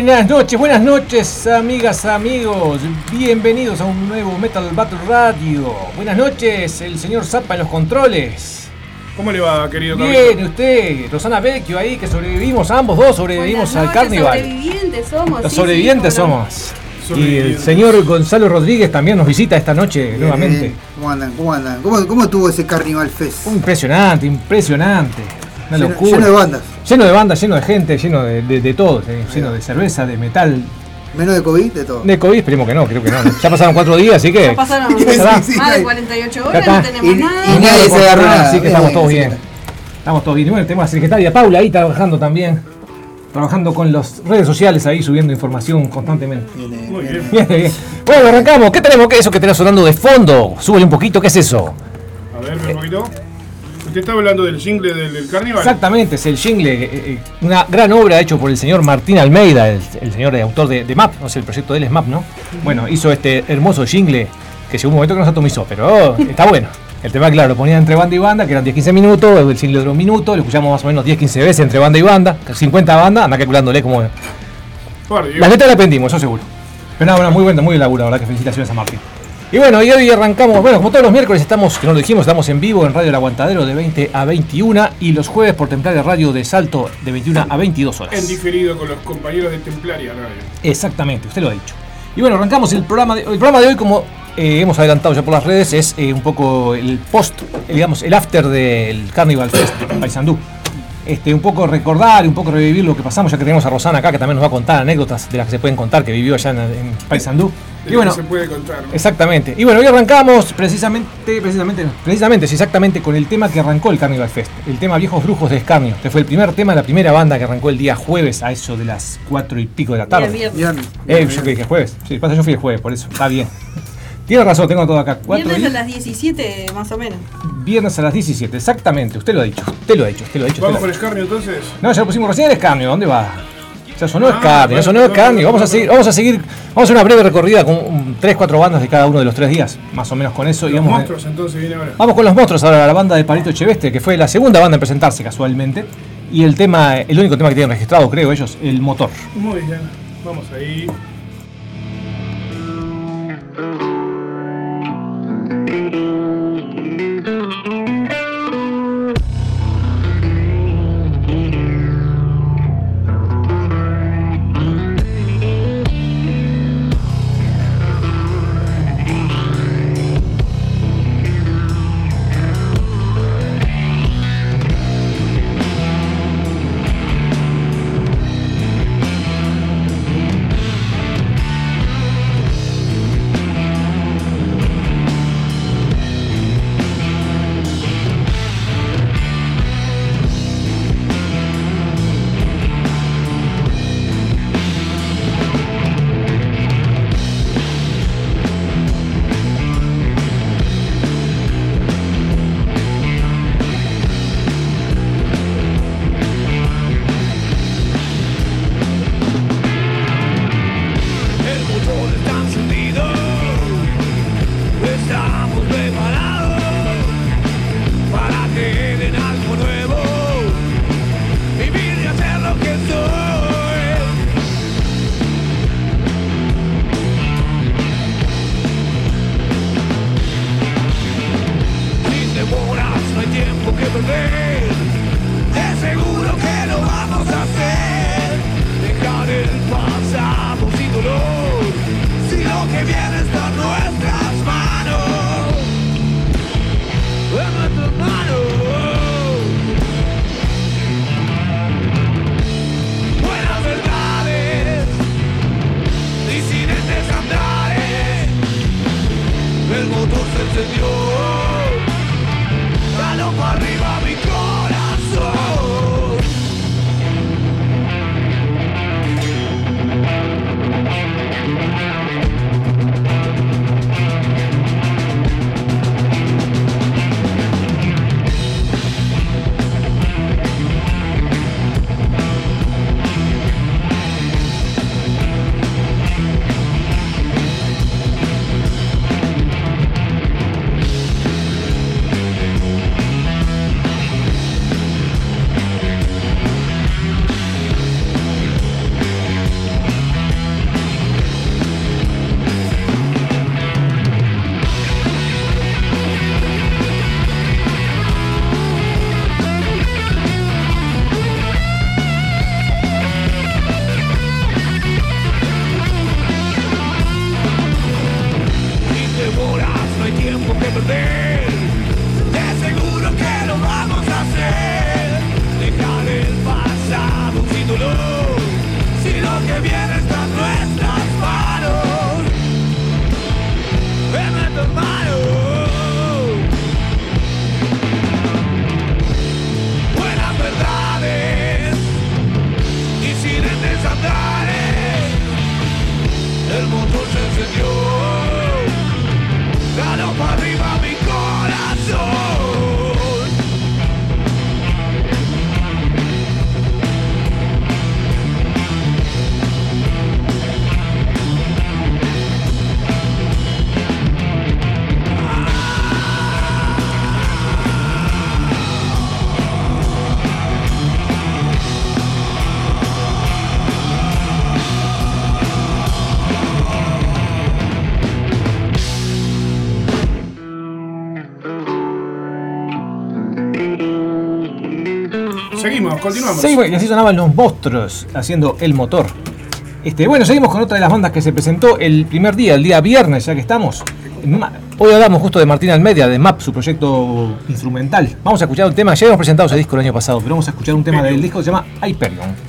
Buenas noches, buenas noches, amigas, amigos. Bienvenidos a un nuevo Metal Battle Radio. Buenas noches, el señor Zappa en los controles. ¿Cómo le va, querido Bien, usted, Rosana Vecchio ahí, que sobrevivimos, ambos dos sobrevivimos Buenas al noches, carnival. Sobrevivientes somos. Los sí, sobrevivientes sí, somos. Y el señor Gonzalo Rodríguez también nos visita esta noche Bien, nuevamente. bien. ¿Cómo andan? ¿Cómo andan? ¿Cómo, cómo estuvo ese Carnival Fest? Impresionante, impresionante. Una Lleno- locura. lleno de bandas. Lleno de bandas, lleno de gente, lleno de, de- de todo, eh, lleno de cerveza, de metal. Menos de COVID, de todo. De COVID, esperemos que no, creo que no. Ya pasaron cuatro días, así que. Ya pasaron Sí, ¿verdad? sí, más de sí. 48 Ya horas, no tenemos Y- nada. y nadie se agarró nada. Así que estamos Bien, todos bien. Estamos todos bien. Y bueno, tenemos a la secretaria Paula ahí trabajando también. Trabajando con las redes sociales ahí, subiendo información constantemente. Viene- Muy viene- bien. Bien, bien. Bueno, arrancamos. ¿Qué tenemos? ¿Qué es eso que tenés sonando de fondo? Súbele un poquito, ¿qué es eso? A ver, ve un poquito. Usted está hablando del jingle del, del carnival. Exactamente, es el jingle, eh, eh, una gran obra hecho por el señor Martín Almeida, el, el señor eh, autor de, de MAP, no sé, el proyecto de él es MAP, ¿no? Bueno, hizo este hermoso jingle que llegó un momento que no se atomizó, pero oh, está bueno. El tema, claro, lo ponía entre banda y banda, que eran 10-15 minutos, el jingle duró un minuto, lo escuchamos más o menos 10-15 veces entre banda y banda, 50 bandas, anda calculándole como... Las letras la aprendimos, eso seguro. Pero nada, bueno, muy buena, muy elaborado, la verdad que felicitaciones a Martín. Y bueno, y hoy arrancamos, bueno, como todos los miércoles estamos, que no lo dijimos, estamos en vivo en Radio El Aguantadero de 20 a 21 y los jueves por Templaria Radio de Salto de 21 a 22 horas. En diferido con los compañeros de Templaria Radio. Exactamente, usted lo ha dicho. Y bueno, arrancamos el programa de, el programa de hoy, como eh, hemos adelantado ya por las redes, es eh, un poco el post, eh, digamos, el after del Carnival Fest en Paysandú. Este, un poco recordar, un poco revivir lo que pasamos, ya que tenemos a Rosana acá, que también nos va a contar anécdotas de las que se pueden contar, que vivió allá en, en Paysandú. Y bueno, que se puede contar. ¿no? Exactamente. Y bueno, hoy arrancamos precisamente, precisamente, precisamente, sí, exactamente con el tema que arrancó el Carnival Fest, el tema Viejos Brujos de Escarnio. Este fue el primer tema de la primera banda que arrancó el día jueves a eso de las cuatro y pico de la tarde. Bien, viernes. Viernes. Eh, yo que dije jueves. Sí, pasa, yo fui el jueves, por eso. Está bien. Tiene razón, tengo todo acá. Cuatro Viernes a y- las 17 más o menos. viernes a las 17, exactamente. Usted lo ha dicho. Usted lo ha dicho, usted lo ha dicho. Vamos dicho. Escarnio entonces. No, ya lo pusimos recién el escarnio. ¿Dónde va? Ya sonó Ah, escarnio, ya sonó escarnio. Vamos a seguir, vamos a seguir, vamos a hacer una breve recorrida con um, tres, cuatro bandas de cada uno de los tres días. Más o menos con eso. y Los vamos a- monstruos entonces viene ahora. Vamos con los monstruos ahora, la banda de Palito Cheveste, que fue la segunda banda en presentarse casualmente. Y el tema, el único tema que tienen registrado, creo ellos, el motor. Muy bien. Vamos ahí. Thank you. Seguimos, continuamos. Seguimos, y así sonaban los monstruos haciendo el motor. Este, bueno, seguimos con otra de las bandas que se presentó el primer día, el día viernes, ya que estamos. Hoy hablamos justo de Martín Almedia, de MAP, su proyecto instrumental. Vamos a escuchar un tema, ya hemos presentado ese disco el año pasado, pero vamos a escuchar un tema del disco que se llama. Hyperion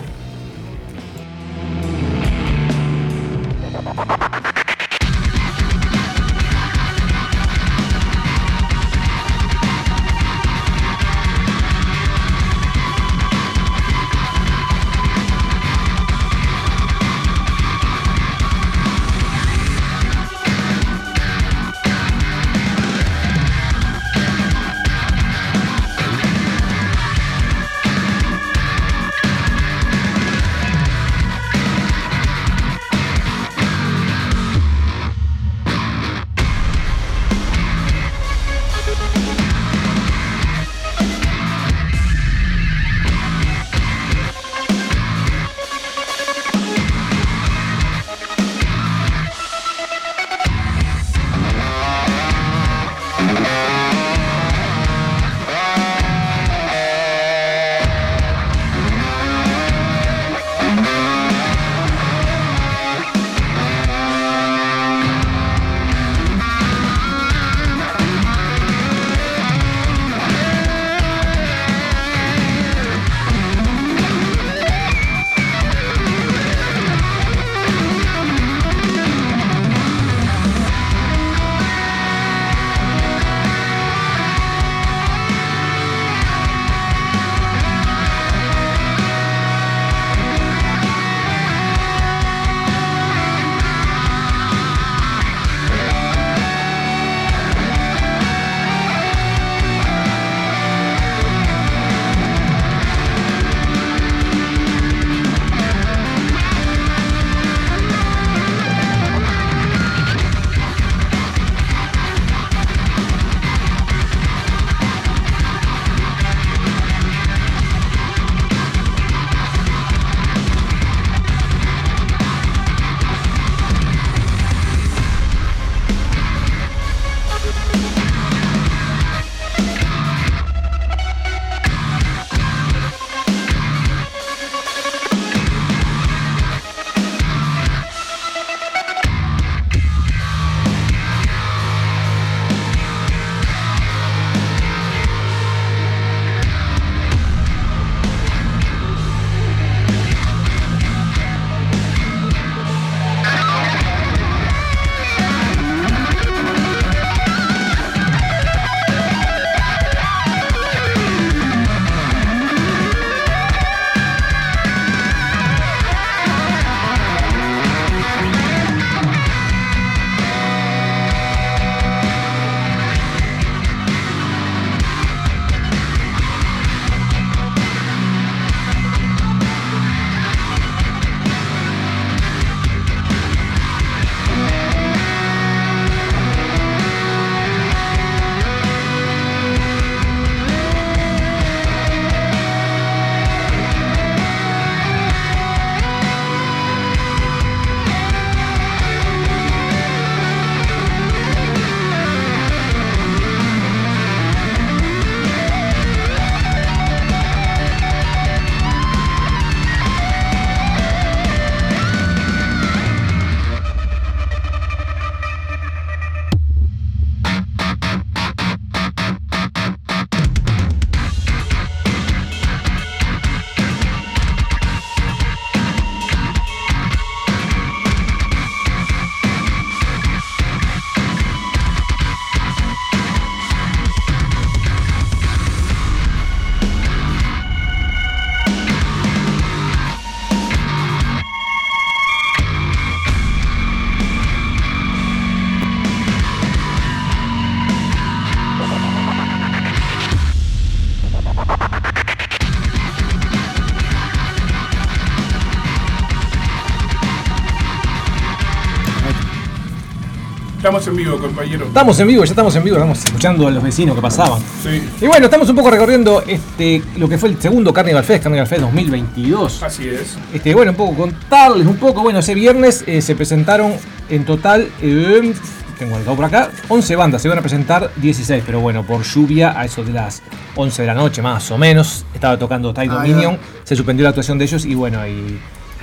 Estamos en vivo, compañero. Estamos en vivo, ya estamos en vivo, estamos escuchando a los vecinos que pasaban. Sí, Y bueno, estamos un poco recorriendo este lo que fue el segundo Carnival Fest, Carnival Fest 2022. así es. Este, bueno, un poco contarles un poco. Bueno, ese viernes eh, se presentaron en total, eh, tengo el por acá, 11 bandas. Se iban a presentar 16, pero bueno, por lluvia, a eso de las 11 de la noche más o menos, estaba tocando Tide Ah, Dominion. Se suspendió la actuación de ellos y bueno, y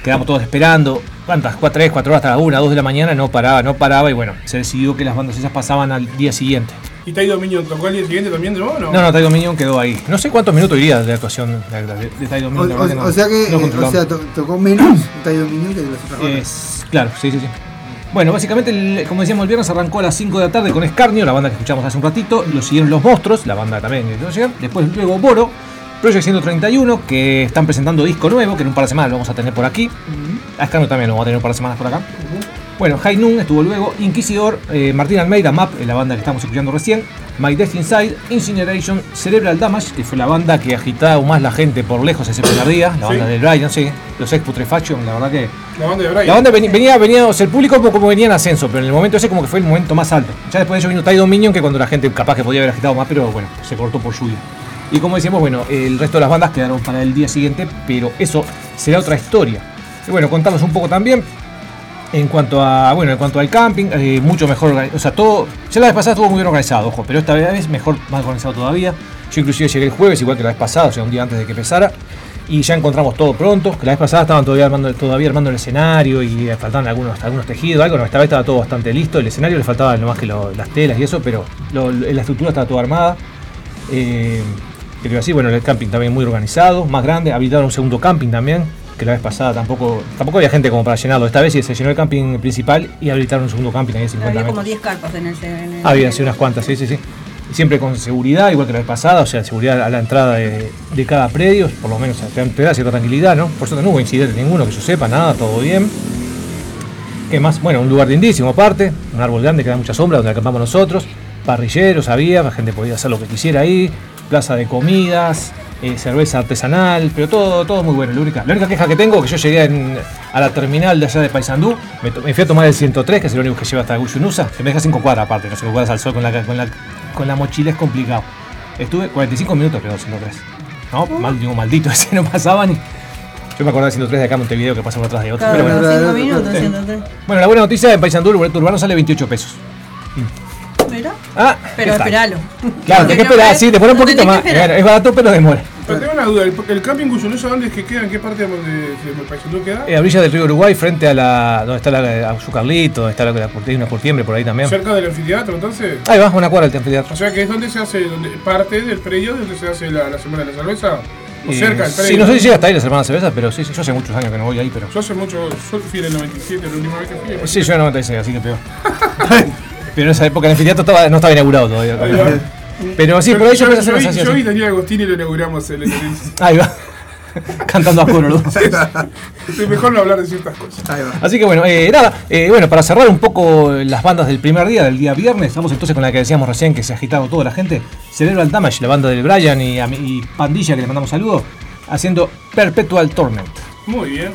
quedamos todos esperando. ¿Cuántas? 4, 3, 4 horas hasta la 1, 2 de la mañana, no paraba, no paraba. Y bueno, se decidió que las bandas esas pasaban al día siguiente. ¿Y Tai Dominion tocó el día siguiente también de nuevo o no? No, no, Tide Dominion quedó ahí. No sé cuántos minutos iría de actuación de, de, de Tide O, o- no- o sea que, no eh, o sea, to- tocó menos Tai Dominion que de las otras bandas. Claro, sí, sí, sí. Bueno, básicamente, como decíamos, el viernes arrancó a las 5 de la tarde con Escarnio, la banda que escuchamos hace un ratito. Lo siguieron Los Monstruos, la banda también que no llegan. Después, luego Boro, Project 131, que están presentando disco nuevo, que en un par de semanas lo vamos a tener por aquí. A Escarnio también lo vamos a tener un par de semanas por acá. Bueno, High Noon estuvo luego, Inquisidor, eh, Martín Almeida, Map, la banda que estamos escuchando recién, My Death Inside, Incineration, Cerebral Damage, que fue la banda que agitaba aún más la gente por lejos ese primer día, la banda Sí. del Brian, sí, los ex Putrefaction, la verdad que La banda de Brian. la banda venía, venía, o sea, el público como, como venía en ascenso, pero en el momento ese como que fue el momento más alto. Ya después de ello vino Ty Dominion, que cuando la gente capaz que podía haber agitado más, pero bueno, se cortó por lluvia. Y como decíamos, bueno, el resto de las bandas quedaron para el día siguiente, pero eso será otra historia. Bueno, contarnos un poco también en cuanto a, bueno, en cuanto al camping, eh, mucho mejor, o sea, todo, ya la vez pasada estuvo muy bien organizado, ojo, pero esta vez mejor, más organizado todavía. Yo inclusive llegué el jueves, igual que la vez pasada, o sea, un día antes de que empezara, y ya encontramos todo pronto, que la vez pasada estaban todavía armando, todavía armando el escenario y eh, faltaban algunos, algunos tejidos, algo, no, esta vez estaba todo bastante listo, el escenario le faltaba nomás que las telas y eso, pero la estructura estaba toda armada. Eh, así, bueno, el camping también muy organizado, más grande, habilitaron un segundo camping también, que la vez pasada tampoco tampoco había gente como para llenarlo. Esta vez sí se llenó el camping principal y habilitaron un segundo camping ahí de 50 Había como metros. 10 carpas en el. En el Había, sí, unas cuantas, sí, sí, sí. Y Siempre con seguridad, igual que la vez pasada, o sea, seguridad a la entrada de, de cada predio, por lo menos te, te da cierta tranquilidad, ¿no? Por suerte no hubo incidente ninguno, que yo sepa, nada, todo bien. ¿Qué más? Bueno, un lugar lindísimo aparte, un árbol grande que da mucha sombra donde acampamos nosotros, parrilleros había, la gente podía hacer lo que quisiera ahí, plaza de comidas, eh, cerveza artesanal, pero todo, todo muy bueno. La única, la única queja que tengo es que yo llegué en- a la terminal de allá de Paysandú, me, me fui a tomar el 103, que es el único que lleva hasta Guyunusa, que me deja 5 cuadras aparte, no 5 cuadras al sol con la, con, la, con la mochila es complicado. Estuve 45 minutos creo 103. No, mal, digo maldito, ese no pasaba ni... Yo me acordaba del 103 de acá en Montevideo que pasa por atrás de otro. Cada pero bueno. bueno. 5 Claro, minutos, claro. 103. Bueno, la buena noticia en Paysandú el boleto urbano sale 28 pesos. Ah, Pero esperalo. Claro, tenés que esperar, sí, demora un poquito más. Es barato, pero demora. Pero tengo una duda, ¿el, el camping Guyunosa dónde es que queda? ¿En qué parte de, de, queda? Eh, a orilla del río Uruguay, frente a la. donde está la Azucarlito, donde está la, la, hay una curtiembre por ahí también. Cerca del anfiteatro, entonces. Ahí va, una cuadra del anfiteatro. O sea que es donde se hace, donde, parte del predio donde se hace la, la semana de la cerveza. O cerca del predio. Sí, no sé si llega hasta ahí las hermanas cervezas, pero sí, sí, yo hace muchos años que no voy ahí, pero. Yo hace mucho, yo fui en el 97, la última vez que fui. Sí, yo en 96, así que peor. pero en esa época el anfiteatro estaba- no estaba inaugurado todavía. Ahí va. Pero sí, por ahí yo yo, empecé a hacer yo, las y- así. yo y Daniel Agostini lo inauguramos el, el- el- Ahí va. Cantando a coro, ¿no? Es mejor no hablar de ciertas cosas. Ahí va. Así que bueno, eh, nada, eh, bueno, para cerrar un poco las bandas del primer día, del día viernes, vamos entonces con la que decíamos recién que se agitaba toda la gente, Cerebral Damage, la banda del Brian y, y Pandilla, que le mandamos saludos, haciendo Perpetual Torment. Muy bien.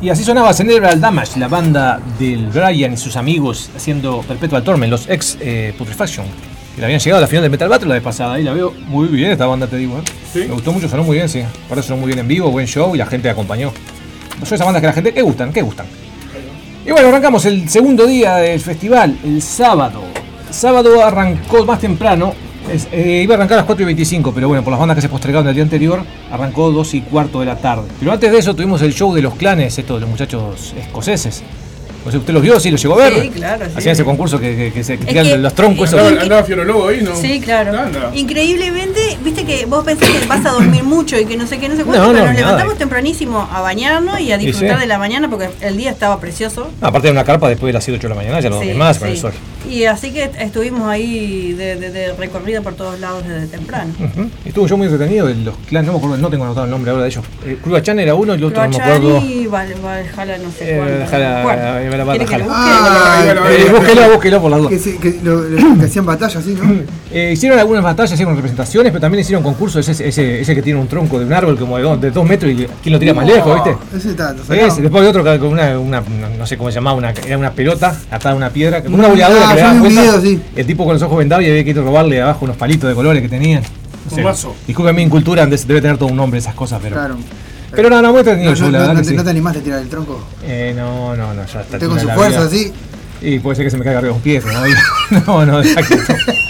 Y así sonaba Cerebral Damage, la banda del Brian y sus amigos haciendo Perpetual Torment, los ex eh, Putrefaction, que habían llegado a la final del Metal Battle la vez pasada. Y la veo muy bien esta banda, te digo. ¿eh? Sí. Me gustó mucho, sonó muy bien, sí. Ahora sonó muy bien en vivo, buen show y la gente acompañó. Son esas bandas que la gente, ¿qué gustan? ¿Qué gustan? Y bueno, arrancamos el segundo día del festival, el sábado. El sábado arrancó más temprano. Eh, iba a arrancar a las 4 y 25, pero bueno, por las bandas que se postergaron el día anterior, arrancó 2 y cuarto de la tarde. Pero antes de eso tuvimos el show de los clanes, estos de los muchachos escoceses. No sé, ¿usted los vio? ¿Sí los llegó a ver? Sí, claro, sí. Hacían ese concurso que, que- que se Es tiran que- los troncos. esos. Andaba, andaba Fiorologo ahí, ¿no? Sí, claro. Increíblemente, viste que vos pensás que vas a dormir mucho y que no sé qué, no sé cuánto, No, no, pero nos nada. levantamos tempranísimo a bañarnos y a disfrutar sí. de la mañana porque el día estaba precioso. No, aparte de una carpa después de las 7 8 de la mañana, ya no Sí, dormís más con sí. el sol. Y así que estuvimos ahí de, de, de recorrida por todos lados desde temprano. Y Estuvo show muy entretenido de los clanes, no me acuerdo, no tengo anotado el nombre ahora de ellos. Eh, Chan era uno y el otro no me acuerdo. Valhalla, no sé Eh, ¿Cuál? eh, Ah, Ahí va la- Eh, búsquelo, búsquelo por las dudas. Que, se- que lo- lo- que hacían batalla así, ¿no? Eh, hicieron algunas batallas, hicieron representaciones, pero también hicieron concursos. Ese, ese, ese que tiene un tronco de un árbol como de dos, de dos metros y quién lo tira más lejos, ¿viste? Ese Ese, sacaron. después hay otro que con una, no sé cómo se llamaba, una, era una pelota atada a una piedra, como una boleadora Ah, que le yo daban vi un vueltas. video, sí. El tipo con los ojos vendados y había que ir a robarle de abajo unos palitos de colores que tenían. No sé, Un mazo. Disculpen mi incultura, debe tener todo un nombre esas cosas, pero. Claro. Pero no, no, muy entretenido No, no, la no, sí. no te animaste a tirar el tronco. Eh, no, no, no, ya está. Usted con su fuerza, vida. así. Y puede ser que se me caiga arriba un pie, pero no, no, no.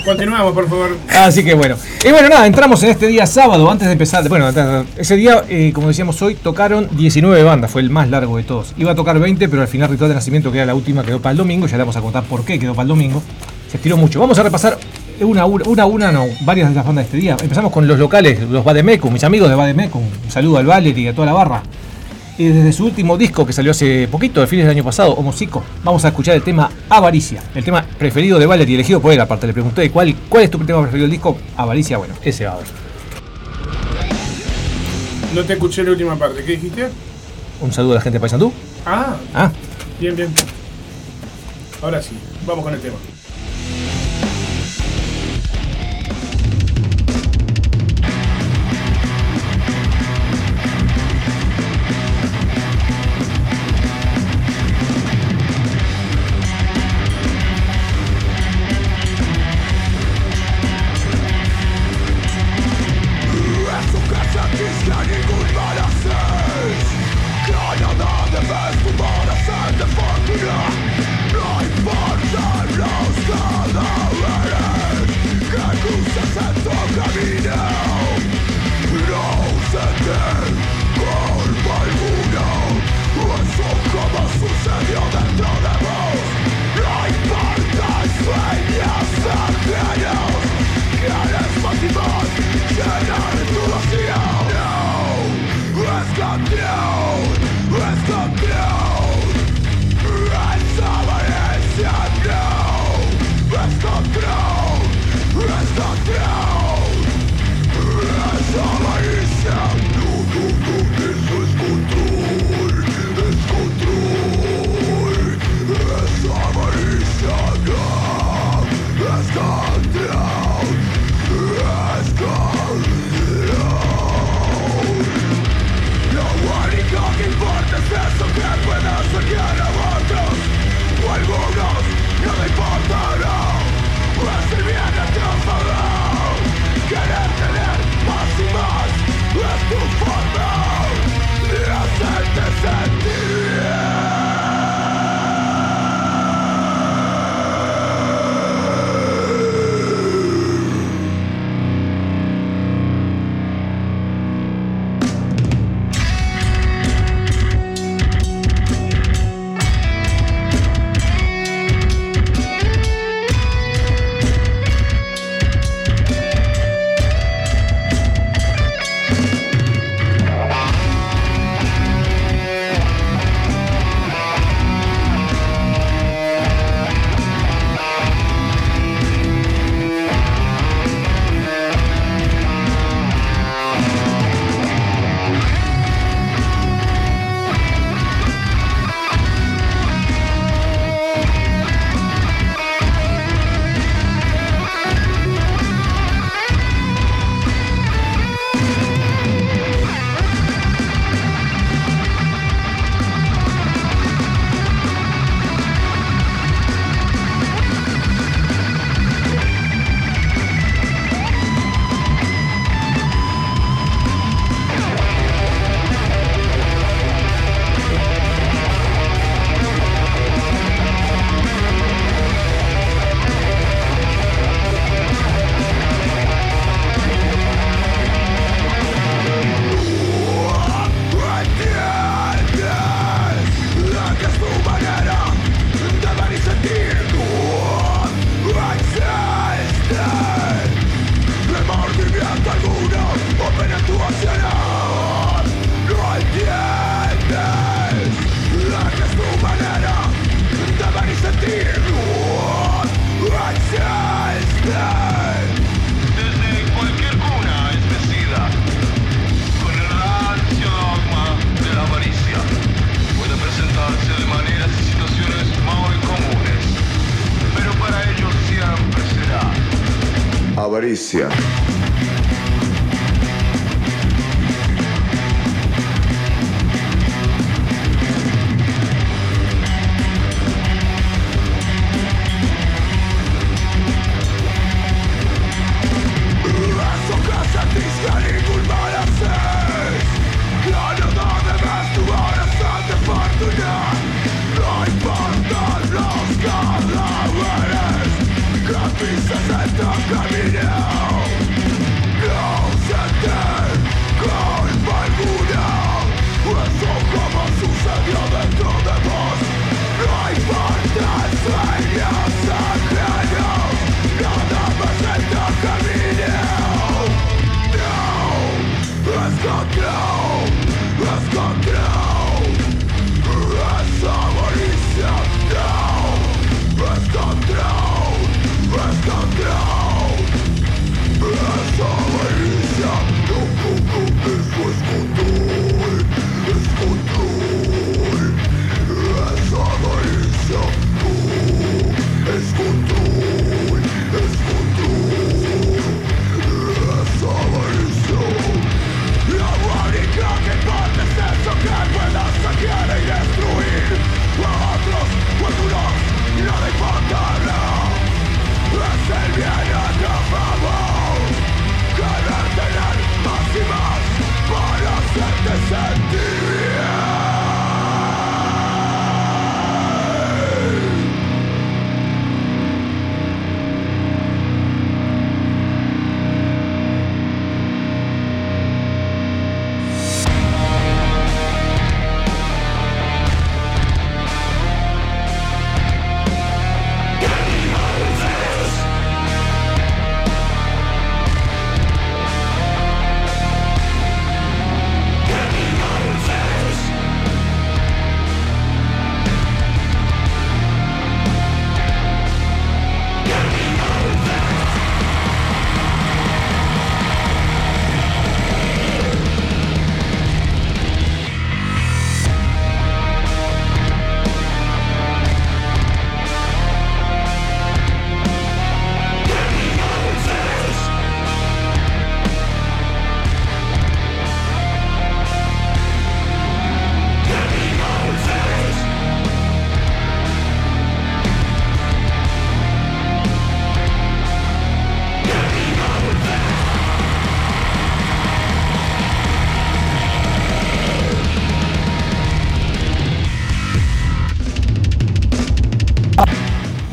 Continuamos, por favor. Así que bueno. Y bueno, nada, entramos en este día sábado, antes de empezar. Bueno, ese día, eh, como decíamos hoy, tocaron 19 bandas, fue el más largo de todos. Iba a tocar 20, pero al final Ritual de Nacimiento, que era la última, quedó para el domingo. Ya le vamos a contar por qué quedó para el domingo. Se estiró mucho. Vamos a repasar una a una, una, no, varias de las bandas de este día. Empezamos con los locales, los Bademecum, mis amigos de Bademecum. Un saludo al Valery y a toda la barra. Y desde su último disco que salió hace poquito, de fines del año pasado, Homocico, vamos a escuchar el tema Avaricia, el tema preferido de Valery, elegido por él. Aparte, le pregunté cuál, cuál es tu tema preferido del disco. Avaricia, bueno, ese va a ver. No te escuché la última parte. ¿Qué dijiste? Un saludo a la gente de Paysandú. Ah, Ah, bien, bien. Ahora sí, vamos con el tema.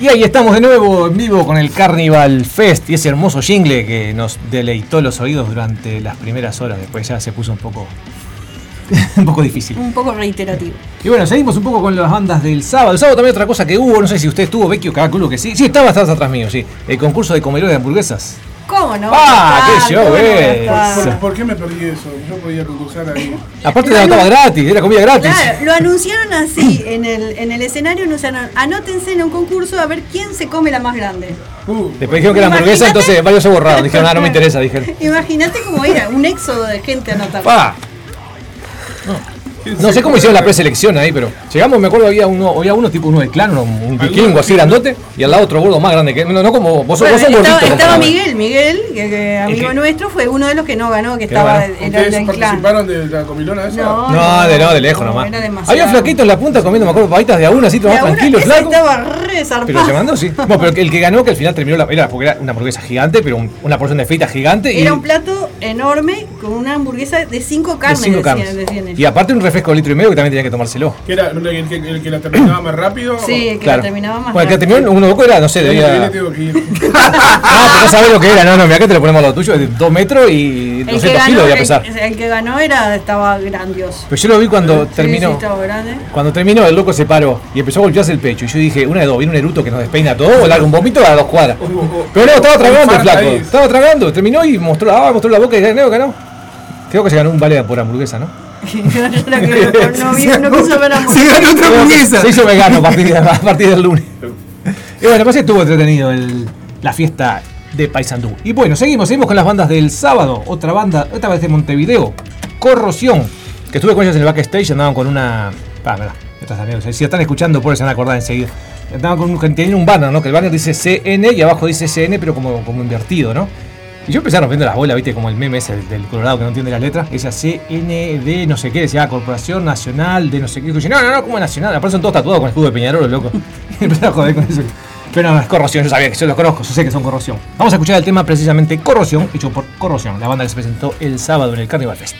Y ahí estamos de nuevo en vivo con el Carnival Fest y ese hermoso jingle que nos deleitó los oídos durante las primeras horas. Después ya se puso un poco, un poco difícil. Un poco reiterativo. Y bueno, seguimos un poco con las bandas del sábado. El sábado también otra cosa que hubo, no sé si usted estuvo, Vecchio, calculo que sí. Sí, estaba, estabas atrás mío, sí. El concurso de comedores de hamburguesas. ¿Cómo no? Ah, Ah, qué show, ¿cómo no eh. está? ¿Por, por qué me perdí eso? Yo podía concursar ahí. Aparte te anotaba gratis, era comida gratis. Claro, lo anunciaron así en el, en el escenario, anunciaron, anótense en un concurso a ver quién se come la más grande. Uh, Después dijeron que era hamburguesa, entonces varios se borraron. Dijeron, ah, no me interesa, dijeron. Imagínate cómo era, un éxodo de gente anotando. Pa. No sé cómo hicieron la preselección ahí, pero llegamos, me acuerdo, había uno, había uno tipo uno de clan, uno, un vikingo así grandote, y al lado otro gordo más grande que. No, no como vos, Bueno, vos sos estaba, gordito. estaba. Miguel, Miguel, que, que amigo que- nuestro, fue uno de los que no ganó, que Que estaba no en el ¿Ustedes del clan. participaron de la comilona esa? No, No, de no, de lejos nomás. era demasiado. Había flaquitos en la punta comiendo, me acuerdo, papitas de a una así, tomás ahora tranquilo, flaco. estaba re zarpado. Pero se mandó, sí. Bueno, pero el que ganó, que al final terminó la. Era porque era una hamburguesa gigante, pero un- una porción de frita gigante. Y Era un plato enorme con una hamburguesa de cinco de carnes, cinco decían, carnes. decían. Y aparte un refresco de litro y medio que también tenía que tomárselo. ¿Que era el que, el que la terminaba más rápido? Sí, que Claro. la terminaba más Bueno, el que rápido. terminó uno poco era, no sé, El debía. tengo que ir. No, pero no sabés lo que era, no, no, mira que te lo ponemos a lo tuyo, de 2 metros y El que 200 ganó, kilos debía el- pesar. El, que ganó era, estaba grandioso. Pero yo lo vi cuando Sí, terminó. sí, estaba grande. Cuando terminó, el loco se paró y empezó a golpearse el pecho. Y yo dije, una de dos, viene un eruto que nos despeina todo o larga un vómito a dos cuadras. Pero no, estaba tragando el flaco. ahí. Estaba tragando, terminó y mostró, ah, mostró la boca y ganó, ganó. Creo que se ganó un vale por hamburguesa, ¿no? Yo no, no, vi- no quiso ver a Se ganó otra hamburguesa. Se hizo vegano a partir, de- a partir del lunes. Y bueno, pues estuvo entretenido el- la fiesta de Paysandú. Y bueno, seguimos, seguimos con las bandas del sábado. Otra banda, esta vez de Montevideo, Corrosión. Que estuve con ellos en el backstage, andaban con una. Ah, mirá, Estos amigos, si están escuchando, por eso se van a acordar enseguida. Estaba con un, tenía un banner, ¿no? Que el banner dice CN y abajo dice CN, pero como, como invertido, ¿no? Y yo empecé rompiendo las bolas, viste, como el meme ese del, Colorado que no entiende las letras. Decía CND, no sé qué, decía Corporación Nacional de no sé qué. Y yo, no, no, no, como nacional. Aparte son todos tatuados con el escudo de Peñarol, loco. Empecé a joder con eso. Pero no, es corrosión, yo sabía que yo los conozco, yo sé que son corrosión. Vamos a escuchar el tema precisamente Corrosión, hecho por Corrosión, la banda que se presentó el sábado en el Carnival Fest.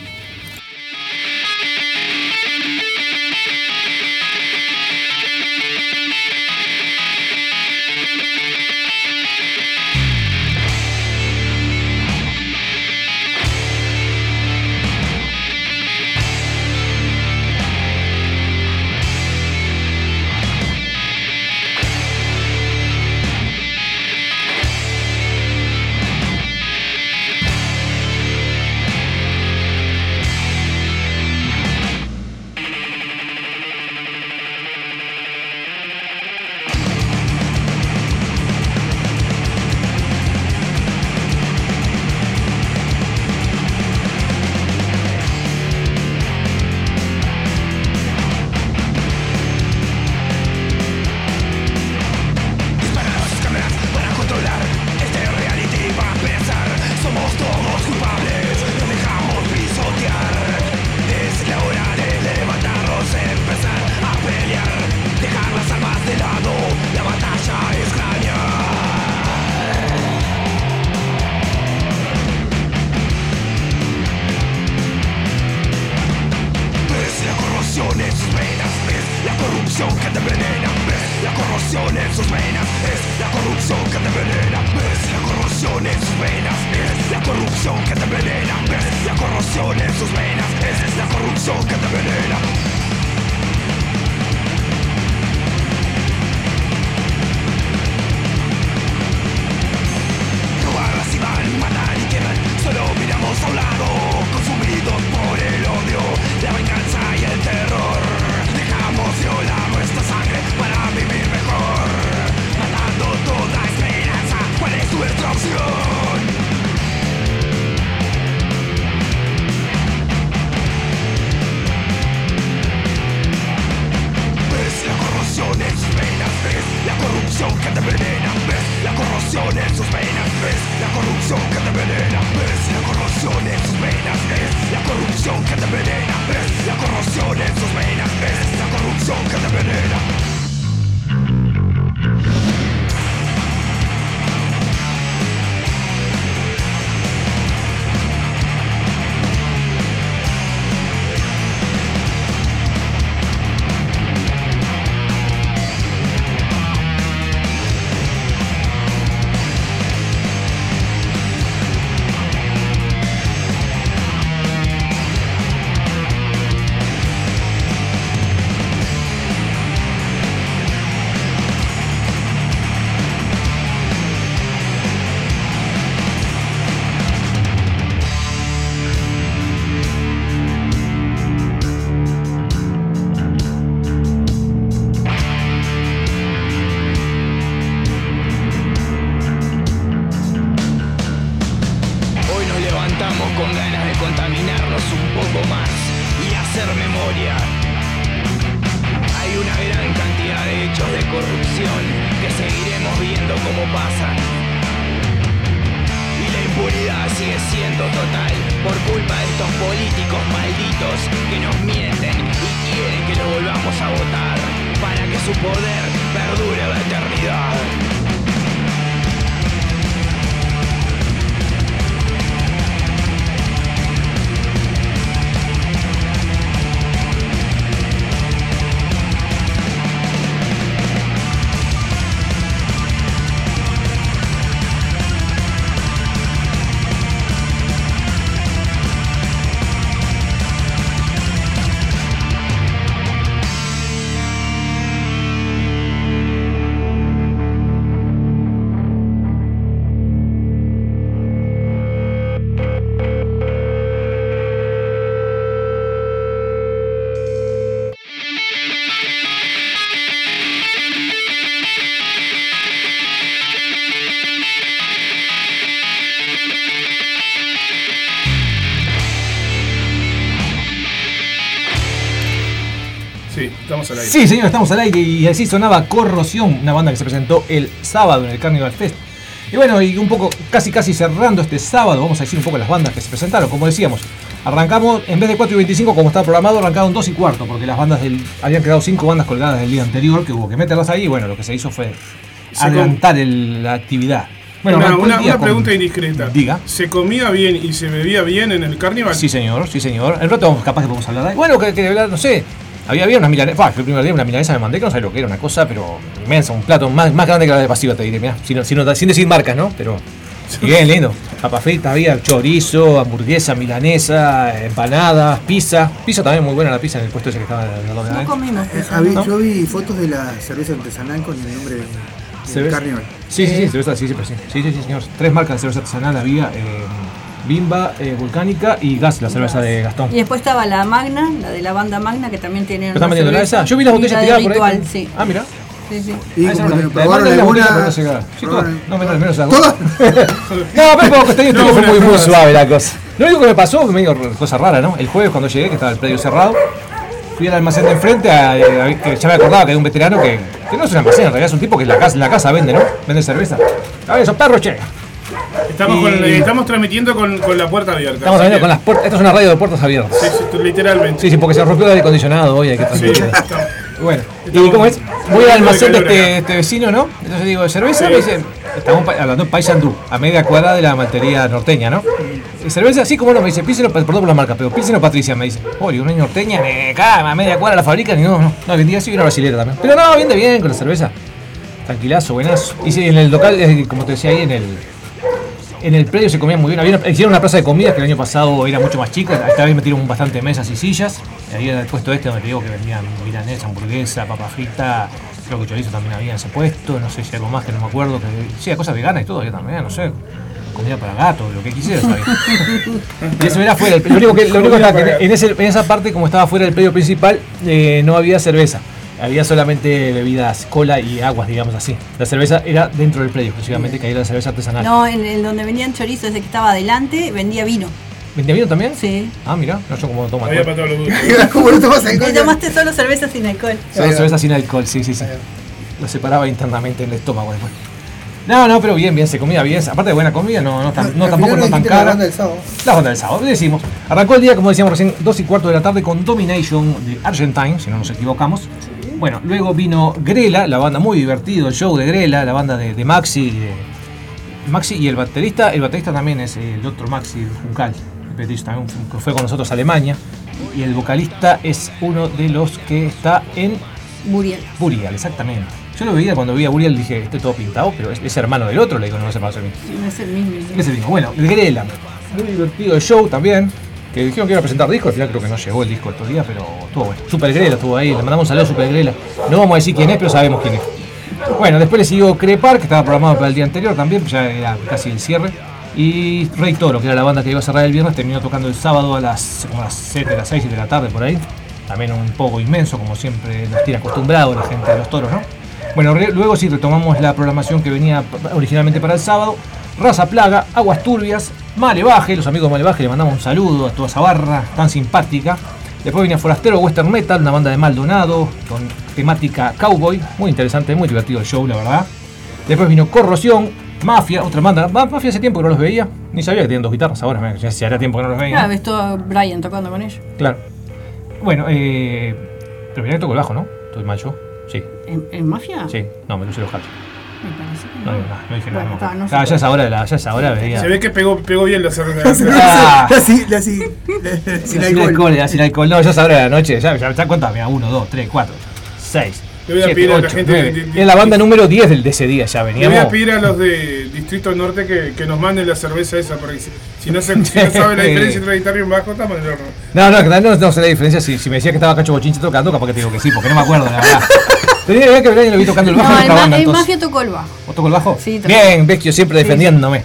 La corrosión en sus venas Es la corrupción que te envenena Ves la corrosión en sus venas Es la corrupción que te envenena Ves la corrosión en sus venas Es la corrupción que te envenena Solo miramos a un lado Consumidos por el odio La venganza y el terror corrupción que te envenena Ves. La corrupción en sus venas Ves. La corrupción que te envenena aire. Sí, señor, estamos al aire y así sonaba Corrosión, una banda que se presentó el sábado en el Carnival Fest. Y bueno, y un poco, casi casi cerrando este sábado, vamos a decir un poco las bandas que se presentaron. Como decíamos, arrancamos, en vez de 4 y 25 como estaba programado, arrancaron 2 y cuarto, porque las bandas del, habían quedado 5 bandas colgadas del día anterior, que hubo que meterlas ahí, y bueno, lo que se hizo fue Se adelantar el- la actividad. Bueno, una con- pregunta indiscreta. Diga. ¿Se comía bien y se bebía bien en el carnival? Sí, señor, sí, señor. El rato capaz que podemos hablar ahí. Bueno, que, que hablar, no sé. Había, había unas milanesas. Bah, yo el primer día una milanesa me mandé que no sabía lo que era, una cosa, pero inmensa, un plato más, más grande que la de pasiva, te diré, mirá. Sin, sin- sin decir marcas, ¿no? Pero. Bien, lindo. Papas fritas, había chorizo, hamburguesa, milanesa, empanadas, pizza. Pizza también muy buena la pizza en el puesto ese que estaba en la No comimos Eh, pizza. habí- ¿no? Yo vi fotos de la cerveza artesanal con el nombre de, del Cerveza. Carnival. Sí, sí, sí, cerveza, sí, sí. Sí, sí, sí, señor. Tres marcas de cerveza artesanal había: eh, Bimba, eh, Volcánica y Gas, la cerveza de Gastón. Y después estaba la Magna, la de la banda Magna, que también tiene. ¿Están una vendiendo la cerveza. esa? Yo vi las botellas tiradas por ahí. Sí. Ah, mira. sí, sí. Y Ah, como no que probaron alguna. no. Sí, todas. menos, menos la ¿Todas? No, pero poco, este No, estuvo fue muy, suave la cosa. Lo único que me pasó fue medio cosa rara, ¿no? El jueves cuando llegué, que estaba el predio cerrado, fui al almacén de enfrente, a, a- que ya me acordaba que hay un veterano que, que no es un almacén, en realidad es un tipo que en la casa, en la casa vende, ¿no? Vende cerveza. A ver, esos perros, che. Estamos, Y- con- eh, estamos transmitiendo con, con la puerta abierta. Estamos así que- con las puertas. Esto es una radio de puertas abiertas. Sí, sí, literalmente. Sí, sí, porque se rompió el aire acondicionado hoy, hay que Sí, estamos- Bueno, y como es, voy al almacén de este, este vecino, ¿no? Entonces digo, ¿cerveza? Me dice, estamos hablando de Paysandú, a media cuadra de la materia norteña, ¿no? ¿Y ¿Cerveza? Sí, como no, me dice, Pilsen o- perdón por la marca, pero Pilsen o Patricia, me dice. Oye, una norteña, me caga, a media cuadra la fabrican y no, no, no, vendía así una brasilera también. Pero no, vende bien con la cerveza. Tranquilazo, buenazo. Y sí, en el local, eh, como te decía ahí, en el, en el predio se comía muy bien. Había una- hicieron una plaza de comidas que el año pasado era mucho más chica. Esta vez metieron bastante mesas y sillas. Y ahí en el puesto este donde te digo que vendían milanesa, hamburguesa, papa frita. Creo que chorizo también había en ese puesto. No sé si algo más que no me acuerdo. Que, sí, hay cosas veganas y todo. Yo también, no sé. Comida para gatos, lo que quisieras. había. y eso era fuera. Lo único que, lo único que, estaba que en, ese- en esa parte, como estaba fuera del predio principal, eh, no había cerveza. Había solamente bebidas, cola y aguas, digamos así. La cerveza era dentro del predio, exclusivamente, que ahí era la cerveza artesanal. No, en el donde vendían chorizo, ese que estaba adelante, vendía vino. ¿Vendía vino también? Sí. Ah, mira, no yo como tomo Había alcohol. para todos los gustos. ¿Cómo no tomas Te alcohol? tomaste solo cerveza sin alcohol. Solo cerveza sin alcohol, sí, sí, sí. Lo separaba internamente en el estómago después. No, no, pero bien, bien, se comía bien. Aparte de buena comida, no, no, tan- no tampoco no tan dijiste la cara. banda del sábado. La banda del sábado, decimos. Arrancó el día, como decíamos recién, 2 y cuarto de la tarde con Domination de Argentine, si no nos equivocamos. Bueno, luego vino Grela, la banda muy divertido, el show de Grela, la banda de, de Maxi. de- Maxi y el baterista, el baterista también es el otro Maxi Juncal, el baterista también fue- con nosotros a Alemania. Y el vocalista es uno de los que está en Muriel. Burial, exactamente. Yo lo veía cuando vi a Burial dije, este todo pintado, pero es, es hermano del otro, le digo, no se pasa a mí. No es el mismo. Ese mismo. Bueno, el Grela. Muy divertido el show también. Que dijeron que iba a presentar disco, al final creo que no llegó el disco estos días, pero estuvo bueno. Super Grela estuvo ahí, le mandamos un saludo a Super Grela. No vamos a decir quién es, pero sabemos quién es. Bueno, después le siguió Crepar, que estaba programado para el día anterior también, pues ya era casi el cierre. Y Rey Toro, que era la banda que iba a cerrar el viernes, terminó tocando el sábado a las, como a las 7, a las 6 de la tarde por ahí. También un poco inmenso, como siempre nos tiene acostumbrado la gente de los toros, ¿no? Bueno, luego sí retomamos la programación que venía originalmente para el sábado. Raza Plaga, Aguas Turbias, Malevaje, los amigos de Malevaje, le mandamos un saludo a toda esa barra tan simpática. Después venía Forastero Western Metal, una banda de Maldonado con temática cowboy, muy interesante, muy divertido el show, la verdad. Después vino Corrosión, Mafia, otra banda. Ma- Mafia hace tiempo que no los veía, ni sabía que tenían dos guitarras ahora, ya hacía tiempo que no los veía. Claro, ves todo Brian tocando con ellos. Claro. Bueno, eh, pero mirá que toco el bajo, ¿no? Estoy mal yo. Sí, ¿En, en Mafia? sí, no, me puse los jatos. No, no. no dije Bueno, nada. está, no Ah, ya es ahora, la, ya es ahora, veía. Se ve que pegó, pegó bien la cerveza. Ah. La sin, la sin, la- sin sin alcohol. alcohol, ya sin alcohol. No, ya es ahora de la noche. Ya, ya, ya cuenta, mira, 1, 2, 3, 4, 6. Le voy a pedir a la gente de- de- de- Es la banda número 10 del, de ese día, ya Le voy veníamos. a pedir a los de Distrito Norte que, que nos manden la cerveza esa, porque si, si no, se, si no saben la diferencia entre guitarra y un bajo, estamos en el horno. No, no, que no, no sé la diferencia. Si, si me decía que estaba Cacho Bochinche tocando, capaz que te digo que sí, porque no me acuerdo, la verdad. Tenía que ver y lo vi tocando el bajo No, en el, banda. el. Mafia tocó el bajo. ¿Vos tocó el bajo? Sí, tocó. Bien, Vecchio siempre defendiéndome.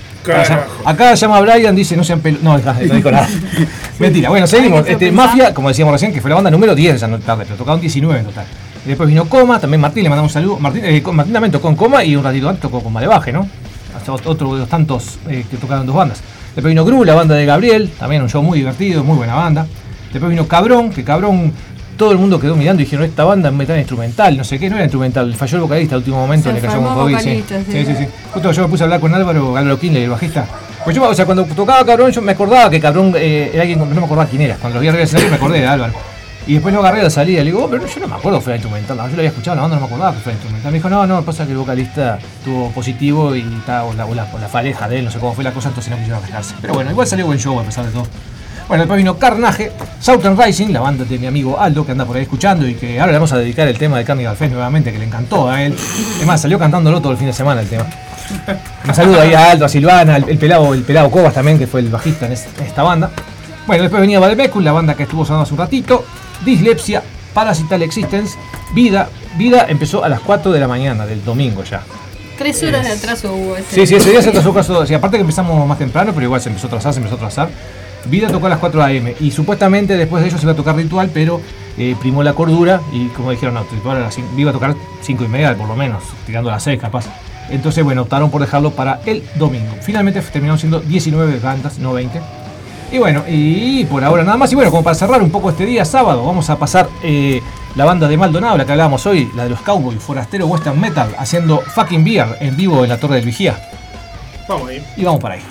Acá llama a Brian, dice no sean pelo. No, no dijo nada. Mentira. Bueno, seguimos. Este, Mafia, como decíamos recién, que fue la banda número 10 esa tarde, pero tocaron 19 en total. Y después vino Coma, también Martín, le mandamos un saludo. Martín, eh, con- Martín también tocó en Coma y un ratito antes tocó con Malevaje, ¿no? Hasta ot- otro de los tantos eh, que tocaron dos bandas. Después vino Gru, la banda de Gabriel, también un show muy divertido, muy buena banda. Después vino Cabrón, que Cabrón todo el mundo quedó mirando y dijeron, esta banda es metal instrumental, no sé qué, no era instrumental, falló el vocalista al último momento, Se le cayó un COVID. Sí. Sí, sí. sí, sí. Justo yo me puse a hablar con Álvaro, Álvaro Kinley, el bajista. Pues yo, o sea, cuando tocaba Cabrón, yo me acordaba que Cabrón eh, era alguien, no me acordaba quién era. Cuando lo vi arriba del escenario me acordé de Álvaro. Y después lo agarré a la salida, le digo, oh, pero yo no me acuerdo que fuera instrumental, yo lo había escuchado, la banda no me acordaba que fuera instrumental. Me dijo, no, no, pasa que el vocalista tuvo positivo y estaba o la, la, de él, no sé cómo fue la cosa, entonces no quisieron arriesgarse. Pero bueno, igual salió buen show a pesar de todo. Bueno, después vino Carnage, Southern Rising, la banda de mi amigo Aldo, que anda por ahí escuchando y que ahora le vamos a dedicar el tema de Carnival Fest nuevamente, que le encantó a él. Es más, salió cantándolo todo el fin de semana el tema. Un saludo ahí a Aldo, a Silvana, el, el pelado, el pelado Cobas también, que fue el bajista en, es- en esta banda. Bueno, después venía Valmecul, la banda que estuvo sonando hace un ratito. Dislexia, Parasital Existence, Vida. Vida empezó a las 4 de la mañana del domingo ya. Tres horas de atraso hubo ese. Sí, sí, ese día se atrasó caso. Sí, aparte que empezamos más temprano, pero igual se empezó a atrasar, se empezó a atrasar. Vida tocó a las 4 am y supuestamente después de ello se iba a tocar ritual, pero eh, primó la cordura y como dijeron, no, ritual a las cin- iba a tocar 5 y media por lo menos, tirando a las 6 capaz. Entonces, bueno, optaron por dejarlo para el domingo. Finalmente terminaron siendo 19 bandas, no 20. Y bueno, y por ahora nada más. Y bueno, como para cerrar un poco este día sábado, vamos a pasar eh, la banda de Maldonado, la que hablábamos hoy, la de los Cowboys, Forastero Western Metal, haciendo fucking beer en vivo en la Torre del Vigía. Vamos ahí. Y vamos para ahí.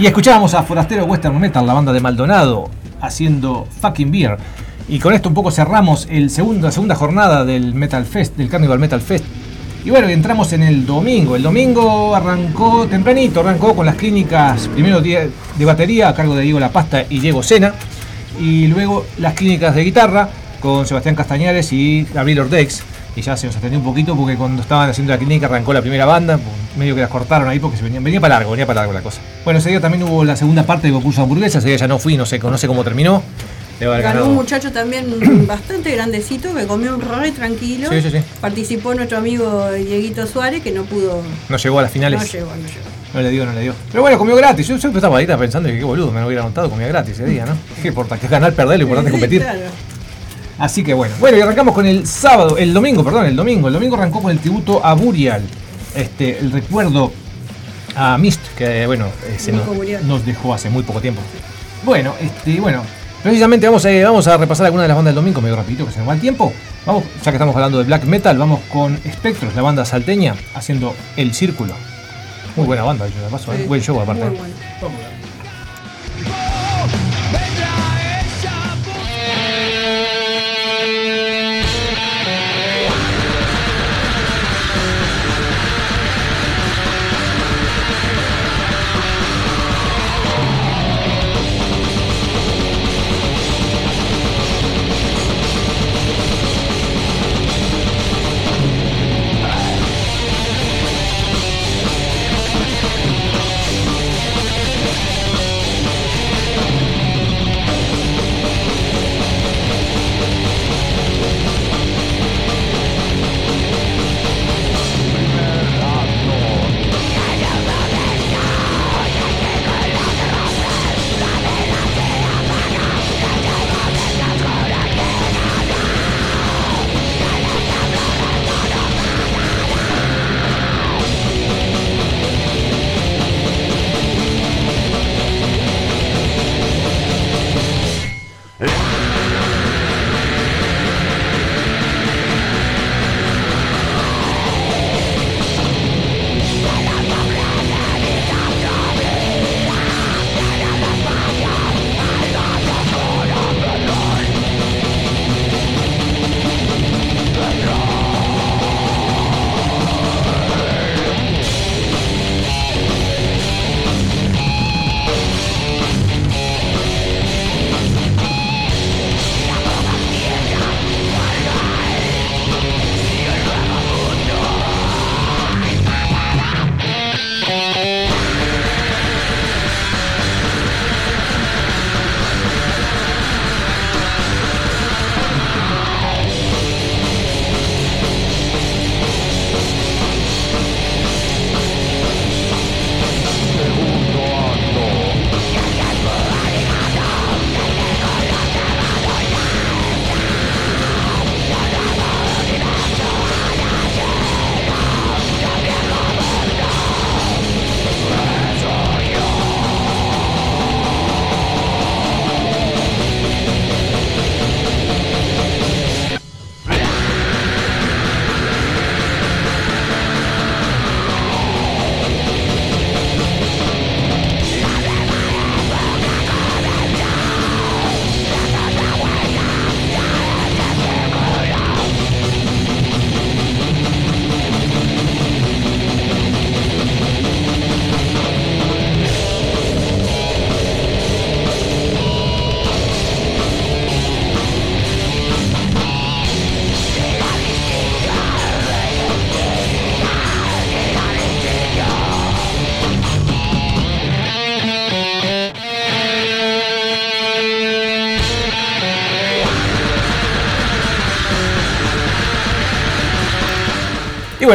Y escuchábamos a Forastero Western Metal, la banda de Maldonado, haciendo Fucking Beer. Y con esto un poco cerramos el la segunda jornada del Metal Fest, del Carnival Metal Fest. Y bueno, entramos en el domingo. El domingo arrancó tempranito, arrancó con las clínicas, primero de batería a cargo de Diego La Pasta y Diego Sena. Y luego las clínicas de guitarra con Sebastián Castañares y Gabriel Ordex. Y ya se nos atendió un poquito porque cuando estaban haciendo la clínica arrancó la primera banda, medio que las cortaron ahí porque se venía, venía para largo, venía para largo la cosa. Bueno, ese día también hubo la segunda parte de concurso de hamburguesas, ese día ya no fui, no sé, no sé cómo terminó. Ganó ganado. un muchacho también bastante grandecito que comió re tranquilo. Sí, sí, sí. Participó nuestro amigo Dieguito Suárez que no pudo. No llegó a las finales. No llegó, no llegó. No le dio, no le dio. Pero bueno, comió gratis. Yo siempre estaba ahí pensando que qué boludo, me lo hubiera notado, comía gratis ese día, ¿no? ¿Qué importa? Que ganar, perder, lo importante es competir. Claro. Así que bueno. Bueno, y arrancamos con el sábado, el domingo, perdón, el domingo. El domingo arrancó con el tributo a Burial. Este, el recuerdo a Mist, que bueno, eh, se nos, dejó hace muy poco tiempo. Bueno, este, bueno, precisamente vamos a, vamos a repasar algunas de las bandas del domingo, medio rapidito que se nos va el tiempo. Vamos, ya que estamos hablando de black metal, vamos con Spectros, la banda salteña, haciendo El Círculo. Muy buena banda, dicho de paso, ¿eh? Buen show aparte. Muy bueno.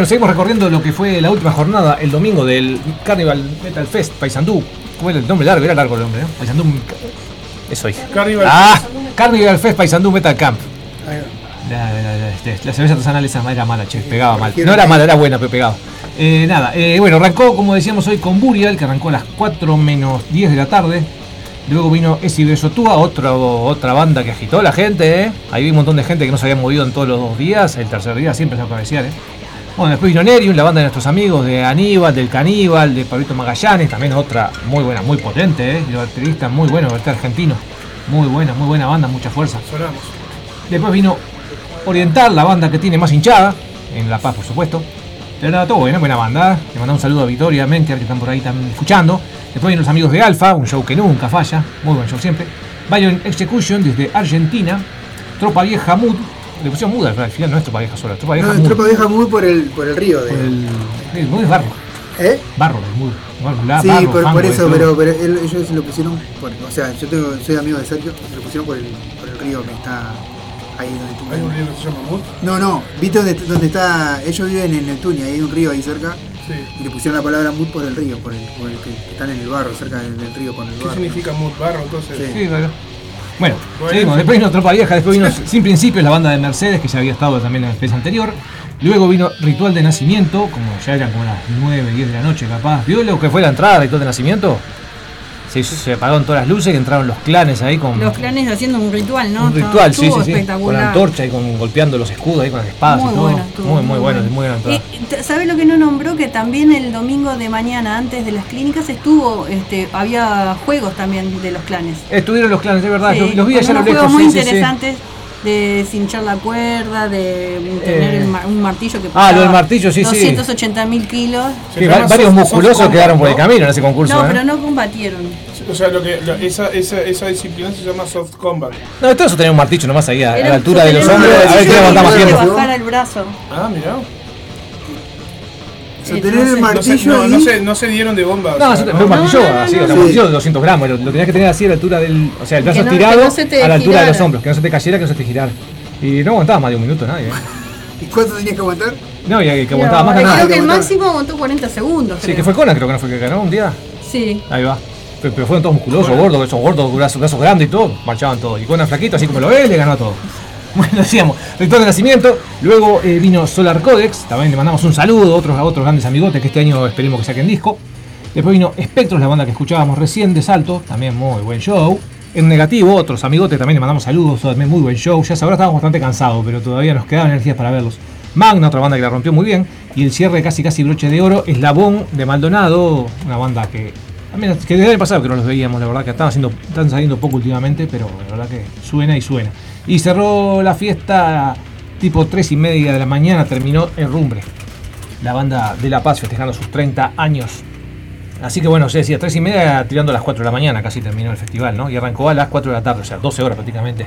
Bueno, seguimos recorriendo lo que fue la última jornada, el domingo del Carnival Metal Fest, Paysandú. ¿Cómo era el nombre largo? Era largo el nombre, ¿no? Paysandú. Eso dije. Carnival Ah, Carnival Fest Paysandú Metal Camp. La, la- la- la- cerveza artesanal esa era mala, che, pegaba mal. No era mala, era buena, pero pegaba. Eh, nada, eh, bueno, arrancó, como decíamos hoy, con Burial, que arrancó a las 4 menos 10 de la tarde. Luego vino Esi Besotúa, otra, otra banda que agitó a la gente, ¿eh? Ahí vi un montón de gente que no se había movido en todos los dos días. El tercer día siempre se cabecear, ¿eh? Bueno, después vino Nerium, la banda de nuestros amigos, de Aníbal, del Caníbal, de Pablito Magallanes, también otra muy buena, muy potente, ¿eh? Baterista muy bueno, baterista argentino. Muy buena, muy buena banda, mucha fuerza. Sonamos. Después vino Oriental, la banda que tiene más hinchada, en La Paz, por supuesto. Pero nada, todo buena, buena banda. Le mandamos un saludo a Victoria, Menker, que están por ahí también escuchando. Después vienen los amigos de Alfa, un show que nunca falla, muy buen show siempre. Violent Execution desde Argentina. Tropa Vieja Mood. Le pusieron Mood al final, no es Tropa Vieja sola, Tropa Vieja No, Mood. Tropa Vieja muy por el, por el río. De, Por el, el Mood es barro, ¿Eh? barro el Mood. Barro, Sí, barro, por, fango, por eso, pero, pero él- ellos se lo pusieron. Por, o sea, yo tengo, soy amigo de Sergio, se lo pusieron por el, por el río que está ahí donde tú Hay un río que se llama Mut. No, no, viste donde, donde está. Ellos viven en Neptunia, hay un río ahí cerca. Sí. Y le pusieron la palabra mut por el río, por el, por el que, están en el barro, cerca del, del río con el ¿Qué barro. significa Mut? Barro, entonces. Sí. Sí, claro. Bueno, Bueno. seguimos. Después vino Tropa Vieja, después vino Sin Principios, la banda de Mercedes, que ya había estado también en el vez anterior. Luego vino Ritual de Nacimiento, como ya eran como las 9, 10 de la noche capaz. ¿Vio lo que fue la entrada, Ritual de Nacimiento? Se, hizo- se apagaron todas las luces y entraron los clanes ahí con Los clanes haciendo un ritual, ¿no? un ritual, sí, sí, sí. Con espectacular. la antorcha y con, golpeando los escudos ahí con las espadas Muy y todo. bueno, estuvo muy, muy bueno, muy buena entrada. ¿Sabes lo que no nombró? Que también el domingo de mañana, antes de las clínicas, estuvo, este, había juegos también de los clanes. Estuvieron los clanes, de verdad. Sí, los, los vi con allá a lo unos juegos muy interesantes de cinchar la cuerda, de tener Eh. ma- un martillo que Ah, lo del martillo, sí, sí. 280 mil kilos. Sí, varios soft- musculosos quedaron por el camino en ese concurso. No, ¿eh? pero no combatieron. O sea, lo que, lo- esa, esa, esa disciplina se llama soft combat. No, todo eso tenía un martillo nomás ahí a, a la altura de los hombros. A ver martillo quién levanta más tiempo. bajar el brazo. Ah, mirá. O sea, tener no el. No martillo no, y. no se, no se dieron de bomba. o No, sea, sí, ¿no? fue un martillo, No, no, no, así, no, o sea, no. un martillo de 200 gramos, lo, lo tenías que tener así a la altura del. O sea, el brazo Que no- que estirado no a la altura de los hombros, que no se te cayera, que no se te girara. Y no aguantaba más de un minuto nadie. ¿eh? ¿Y cuánto tenías que aguantar? No, y que, que aguantaba más eh, ganaba. creo que el máximo aguantó 40 segundos. Sí, creo. que fue Conan, creo que no fue que ganó un día. Sí. Ahí va. Pero, pero fueron todos musculosos, gordos, esos gordos, brazos, brazos grandes y todo, marchaban todos. Y Conan flaquito, así como lo ves, le ganó a todos. Bueno, decíamos, ritual de nacimiento. Luego eh, vino Solar Codex, también le mandamos un saludo otros, a otros grandes amigotes que este año esperemos que saquen disco. Después vino Espectros, la banda que escuchábamos recién de Salto, también muy buen show. En negativo, otros amigotes también le mandamos saludos, también muy buen show. Ya ahora estábamos bastante cansados, pero todavía nos quedaban energías para verlos. Magna, otra banda que la rompió muy bien. Y el cierre casi casi broche de oro, Eslabón de Maldonado, una banda que que desde el pasado que no los veíamos, la verdad que están saliendo poco últimamente, pero la verdad que suena y suena. Y cerró la fiesta tipo 3 y media de la mañana, terminó el rumbre. La banda de La Paz festejando sus 30 años. Así que bueno, se decía 3 y media tirando a las 4 de la mañana, casi terminó el festival, ¿no? Y arrancó a las 4 de la tarde, o sea, 12 horas prácticamente,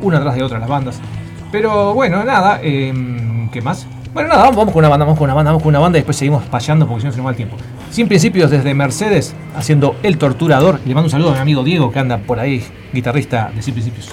una tras de otra las bandas. Pero bueno, nada, eh, ¿qué más? Bueno, nada, vamos, con una banda, vamos con una banda, vamos con una banda y después seguimos payando porque si no se nos va el tiempo. Sin principios desde Mercedes, haciendo El Torturador. Le mando un saludo a mi amigo Diego que anda por ahí, guitarrista de Sin Principios.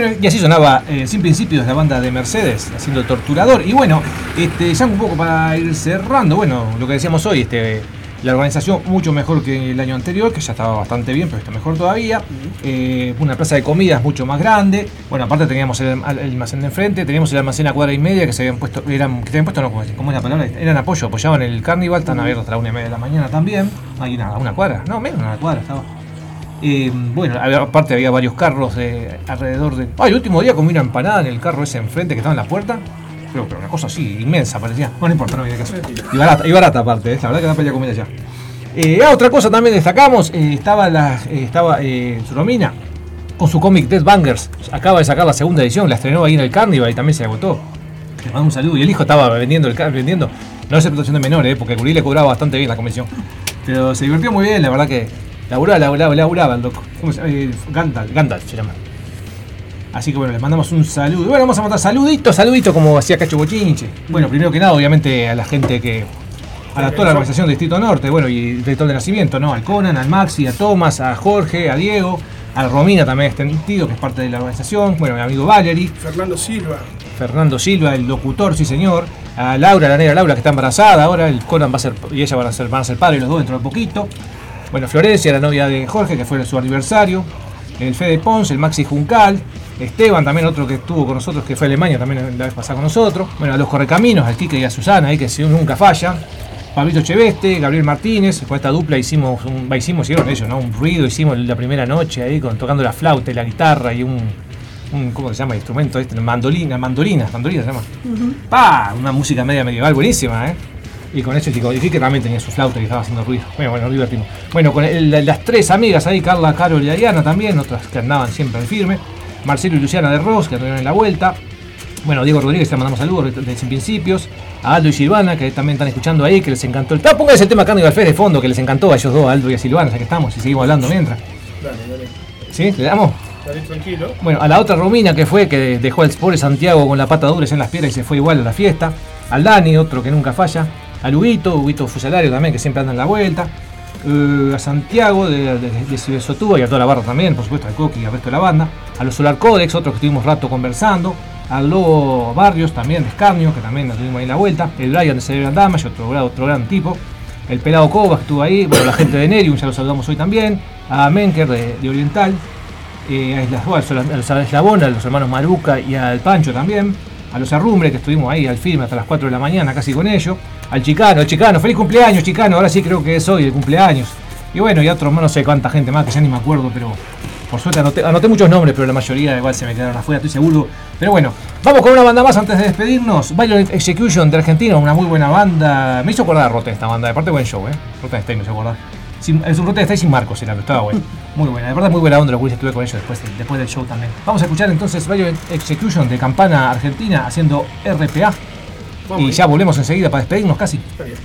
Bueno, y así sonaba eh, Sin Principios, la banda de Mercedes, haciendo Torturador. Y bueno, este, ya un poco para ir cerrando, bueno, lo que decíamos hoy, este, la organización mucho mejor que el año anterior, que ya estaba bastante bien, pero está mejor todavía. Eh, una plaza de comidas mucho más grande. Bueno, aparte teníamos el, almacén de enfrente, teníamos el almacén a cuadra y media que se habían puesto, eran, que se habían puesto, no, ¿cómo es, la palabra? Eran apoyo, apoyaban el carnival, están abiertos hasta la una y media de la mañana también. Hay una, una cuadra, no, menos una cuadra estaba. Eh, bueno, había- aparte había varios carros de, alrededor de. Ah, el último día comí una empanada en el carro ese enfrente que estaba en la puerta. Pero, pero una cosa así, inmensa parecía. Bueno, no importa, no viene caso. Y barata, y barata aparte, ¿eh? la verdad que da pelea comida allá. Eh, ah, otra cosa también destacamos, eh, estaba la, eh, estaba eh, Romina con su cómic Dead Bangers. Acaba de sacar la segunda edición, la estrenó ahí en el Carnival y también se agotó. Le mando un saludo. Y el hijo estaba vendiendo el vendiendo. No es explotación de menores, eh, porque Curí le cobraba bastante bien la comisión. Pero se divirtió muy bien, la verdad que laburaba, laburaba, laburaba el loco. ¿Cómo se llama? Eh, Gandalf, Gandalf se llama. Así que bueno, les mandamos un saludo. Bueno, vamos a mandar saluditos, saluditos como hacía Cacho Bochinche. Bueno, primero que nada, obviamente a la gente que. A la, toda la organización de Distrito Norte, bueno, y el director de nacimiento, ¿no? Al Conan, al Maxi, a Tomás, a Jorge, a Diego, a Romina también extendido, que es parte de la organización, bueno, mi amigo Valery, Fernando Silva. Fernando Silva, el locutor, sí señor, a Laura, la negra Laura, que está embarazada ahora, el Conan va a ser, y ella van a ser, van a ser padres los dos dentro de poquito. Bueno, Florencia, la novia de Jorge, que fue su aniversario. El Fede Pons, el Maxi Juncal. Esteban, también otro que estuvo con nosotros, que fue a Alemania también la vez pasada con nosotros. Bueno, a los Correcaminos, al Quique y a Susana, ahí que si nunca fallan. Pablito Cheveste, Gabriel Martínez, con esta dupla hicimos, un, hicimos, hicieron ellos, ¿no? Un ruido, hicimos la primera noche ahí con, tocando la flauta y la guitarra y un, un ¿cómo se llama el instrumento este? Mandolina, mandolina, mandolina se llama. ¡Pah! Una música media medieval buenísima, ¿eh? Y con ese chico, y que también tenía su flauta y estaba haciendo ruido. Bueno, bueno, nos divertimos. Bueno, con el- las tres amigas ahí, Carla, Carol y Ariana también, otras que andaban siempre al firme. Marcelo y Luciana de Ross, que anduvieron en la vuelta. Bueno, Diego Rodríguez, te mandamos saludos de, de Sin Principios. A Aldo y Silvana, que también están escuchando ahí, que les encantó el. Ah, pónganse el tema Carnival Fest de fondo, que les encantó a ellos dos, a Aldo y a Silvana, ya que estamos, y seguimos hablando mientras. Dale, dale. ¿Sí? ¿Le damos? Dale tranquilo. Bueno, a la otra Romina que fue, que dejó al pobre Santiago con la pata dura en las piernas y se fue igual a la fiesta. Al Dani, otro que nunca falla. Al Huguito, Huguito Fuselario también, que siempre anda en la vuelta. Eh, a Santiago de, de, de y a toda la barra también, por supuesto, al Coqui y al resto de la banda. A los Solar Codex, otros que estuvimos rato conversando. Al Lobo Barrios también de Escarnio, que también nos tuvimos ahí en la vuelta. El Brian de Cerebral Damage, otro, otro gran tipo. El Pelado Cobas estuvo ahí. Bueno, la gente de Nerium, ya lo saludamos hoy también. A Menker de, Oriental eh, a, Islas, a a los hermanos Maruca y al Pancho también, a los Arrumbre que estuvimos ahí al firme hasta las 4 de la mañana casi con ellos, al Chicano, el Chicano, feliz cumpleaños Chicano, ahora sí creo que es hoy el cumpleaños. Y bueno, y otros, no sé cuánta gente más que ya ni me acuerdo, pero por suerte anoté, muchos nombres, pero la mayoría igual se me quedaron afuera, estoy seguro. Pero bueno, vamos con una banda más antes de despedirnos. Violent Execution de Argentina, una muy buena banda. Me hizo acordar Rotten esta banda, de parte buen show, ¿eh? Rotten Stay me hizo acordar. Sin, es un Rotten Stay sin Marcos, era, pero estaba bueno. Muy buena, de verdad muy buena onda, lo que estuve con ellos después, de- después del show también. Vamos a escuchar entonces Violent Execution de Campana Argentina haciendo RPA. Vamos. Y ya volvemos enseguida para despedirnos casi. Está bien.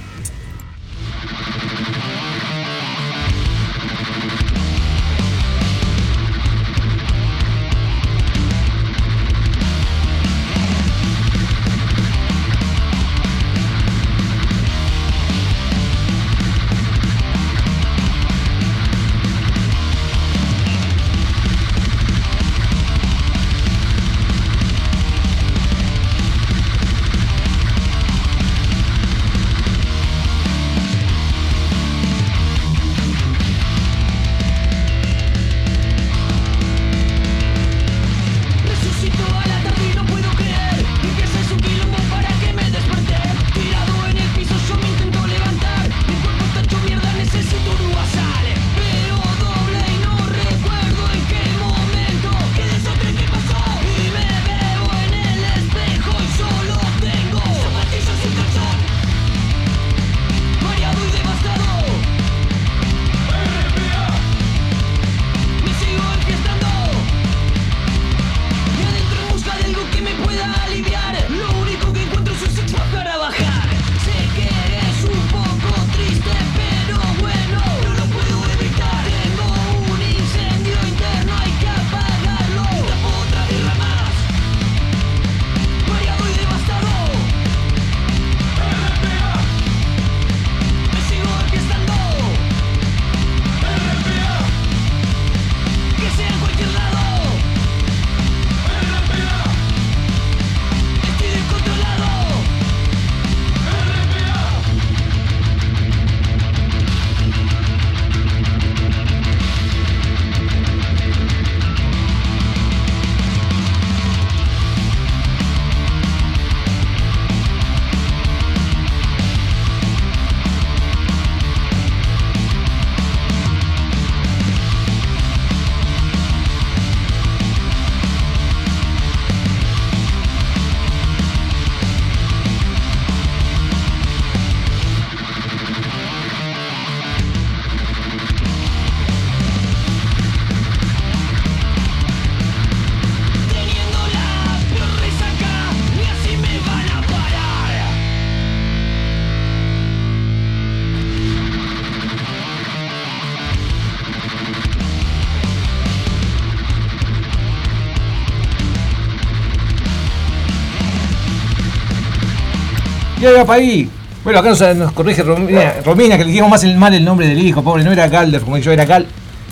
Para ahí. Bueno, acá nos, nos corrige Romina, Romina, que le dijimos más el, mal el nombre del hijo, pobre, no era Galder, como yo, era Gal,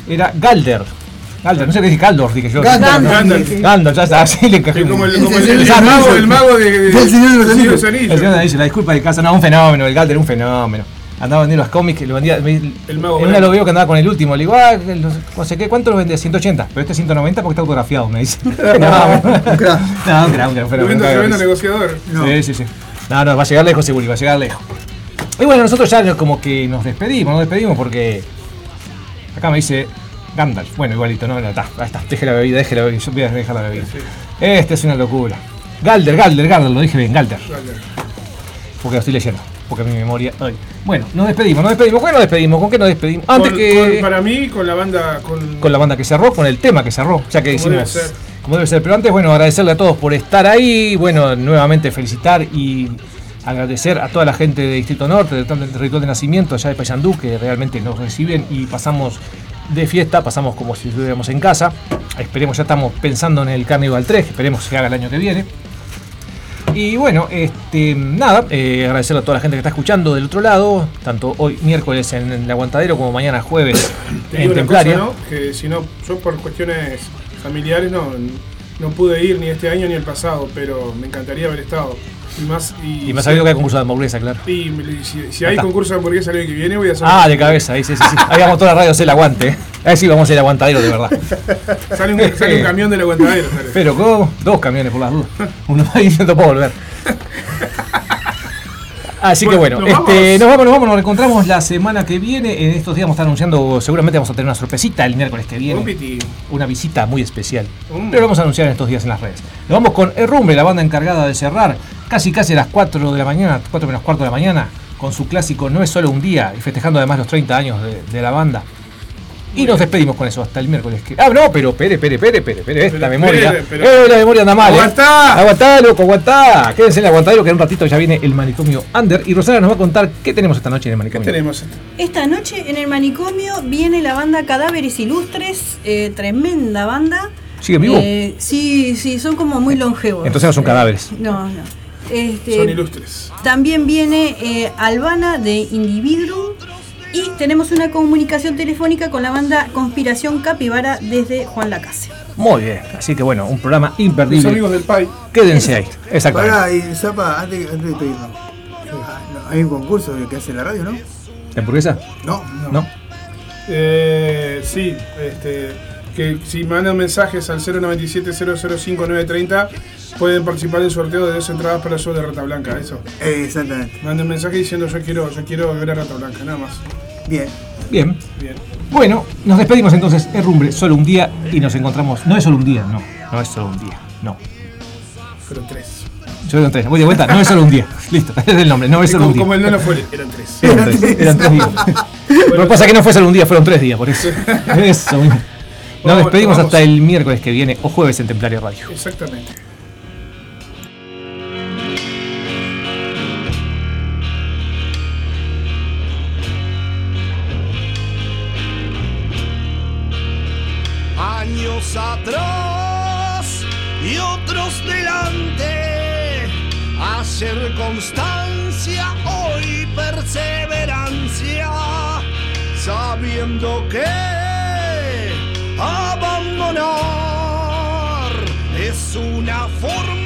era Galder. Galder, no sé qué dije, Galdor, dije yo. Gandalf. Gandalf. Ya está, así le como el, Ese como el, es el el mago, el mago de, de, Del Señor de los Anillos. Señor dice, la disculpa de casa, no, un fenómeno, el Galder un fenómeno. Andaba vendiendo los cómics, lo vendía. me- El mago en una lo veo que andaba con el último, le digo, ah, el no sé- no sé qué, ¿cuánto lo vendía? 180, pero este es 190 porque está autografiado, me dice. no, no, fenómeno, Tremendo, un tremendo crack. negociador. No. No, no, va a llegar lejos seguro, va a llegar lejos. Y bueno, nosotros ya como que nos despedimos, nos despedimos porque acá me dice Gandalf. Bueno, igualito, no, no, está, ahí está, deje la bebida, deje la bebida, yo voy a dejar la bebida. Este es una locura. Galder, Galder, Galder, lo dije bien, Galder, porque lo estoy leyendo, porque mi memoria... ay. Bueno, nos despedimos, nos despedimos, ¿con qué nos despedimos? ¿Con qué nos despedimos? Antes Con- que... con- para mí, con la banda. Con, con la banda que cerró, con el tema que cerró, ya que Como debe hicimos. Como debe ser. Pero antes, bueno, agradecerle a todos por estar ahí, bueno, nuevamente felicitar y agradecer a toda la gente de Distrito Norte, del territorio de nacimiento, allá de Payandú, que realmente nos reciben y pasamos de fiesta, pasamos como si estuviéramos en casa. Esperemos, ya estamos pensando en el Carnival 3, que esperemos que haga el año que viene. Y bueno, este, nada, eh, agradecerle a toda la gente que está escuchando del otro lado, tanto hoy miércoles en el Aguantadero como mañana jueves en Templaria. cosa, ¿no? Que si no, yo por cuestiones familiares no, no pude ir ni este año ni el pasado, pero me encantaría haber estado. Y más, y, ha sabido que hay concurso de hamburguesa, claro. y si, si hay concurso de hamburguesa el año que viene, voy a hacer. Ah, de cabeza, ahí sí, sí, sí. Ahí vamos toda la radio a hacer el aguante. ¿eh? Ahí sí vamos a el aguantadero de verdad. Sale un, sale un camión del aguantadero. sale. Pero ¿cómo? Dos camiones por las dudas. Uno más diciendo puedo volver. Así que Bueno, bueno, ¿nos este, vamos? nos vamos, nos vamos, nos reencontramos la semana que viene. En estos días vamos a estar anunciando, seguramente vamos a tener una sorpresita el miércoles que viene. Una visita muy especial. Mm. Pero lo vamos a anunciar en estos días en las redes. Nos vamos con Herrumbre, la banda encargada de cerrar casi casi a las 4 de la mañana, 4 menos cuarto de la mañana, con su clásico No es solo un día, y festejando además los 30 años de, de la banda. Y nos despedimos con eso hasta el miércoles. Que... Ah, no, pero pere, pere, pere, pere, pere, esta Pero, memoria. pere, pero- eh, la memoria anda mal. eh. ¡Aguantá! Aguantá, loco, aguantá. Quédense en el aguantadero que en un ratito ya viene el manicomio Under. Y Rosana nos va a contar qué tenemos esta noche en el ¿Qué manicomio. tenemos? Esta noche en el manicomio viene la banda Cadáveres Ilustres, eh, tremenda banda. ¿Sigue vivo? Eh, sí, sí, son como muy longevos. Entonces no son Eh, cadáveres. No, no. Este, Son ilustres. También viene eh, Albana de Individuum y tenemos una comunicación telefónica con la banda Conspiración Capibara desde Juan Lacase. Muy bien. Así que bueno, un programa Los imperdible. amigos del PAI. Quédense ahí. Exactamente. Pará, y Zapa, antes, antes de despedirnos. Ah, no, Hay un concurso que hace la radio, ¿no? ¿La hamburguesa? No. ¿No? Eh, sí, este, que si mandan mensajes al 097-005-930 pueden participar del sorteo de dos entradas para el show de Rata Blanca, eso. Eh, exactamente. Manden mensaje diciendo yo quiero, yo quiero ver a Rata Blanca, nada más. Bien. Bien. Bien. Bueno, nos despedimos entonces. Es rumbre, solo un día y nos encontramos. No es solo un día, no. No es solo un día. No. Fueron tres. Yo tres. Voy de vuelta. No es solo un día. Listo. Es el nombre. No es solo como, un día. como el no fue, eran tres. Eran tres. Eran tres días. Lo que pasa es que no fue solo un día, fueron tres días, por eso. Eso. Nos Vamos, despedimos vamos. hasta el miércoles que viene o jueves en Templario Radio. Exactamente. Atrás y otros delante. Hacer constancia, hoy perseverancia, sabiendo que abandonar es una forma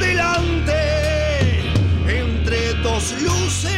delante entre dos luces.